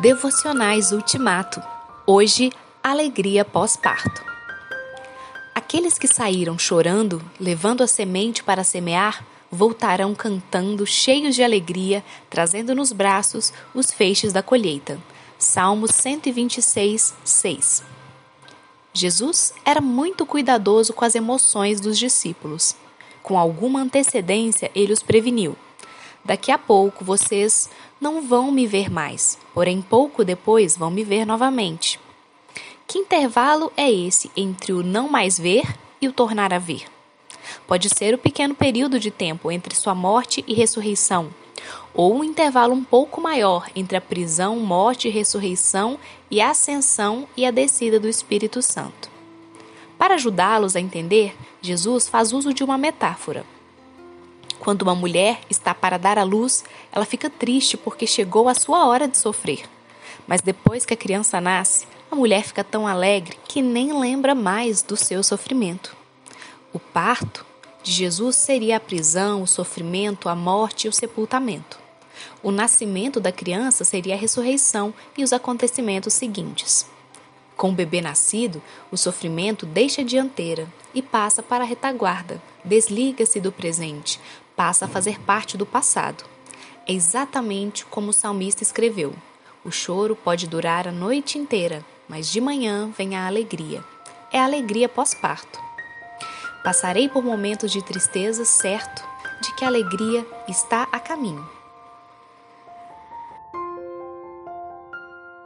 Devocionais Ultimato. Hoje, alegria pós-parto. Aqueles que saíram chorando, levando a semente para semear, voltarão cantando, cheios de alegria, trazendo nos braços os feixes da colheita. Salmos 126, 6. Jesus era muito cuidadoso com as emoções dos discípulos. Com alguma antecedência, ele os preveniu. Daqui a pouco vocês não vão me ver mais, porém pouco depois vão me ver novamente. Que intervalo é esse entre o não mais ver e o tornar a ver? Pode ser o pequeno período de tempo entre sua morte e ressurreição, ou um intervalo um pouco maior entre a prisão, morte e ressurreição e a ascensão e a descida do Espírito Santo. Para ajudá-los a entender, Jesus faz uso de uma metáfora. Quando uma mulher está para dar à luz, ela fica triste porque chegou a sua hora de sofrer. Mas depois que a criança nasce, a mulher fica tão alegre que nem lembra mais do seu sofrimento. O parto de Jesus seria a prisão, o sofrimento, a morte e o sepultamento. O nascimento da criança seria a ressurreição e os acontecimentos seguintes. Com o bebê nascido, o sofrimento deixa a dianteira e passa para a retaguarda, desliga-se do presente, passa a fazer parte do passado. É exatamente como o salmista escreveu: O choro pode durar a noite inteira, mas de manhã vem a alegria. É a alegria pós-parto. Passarei por momentos de tristeza, certo de que a alegria está a caminho.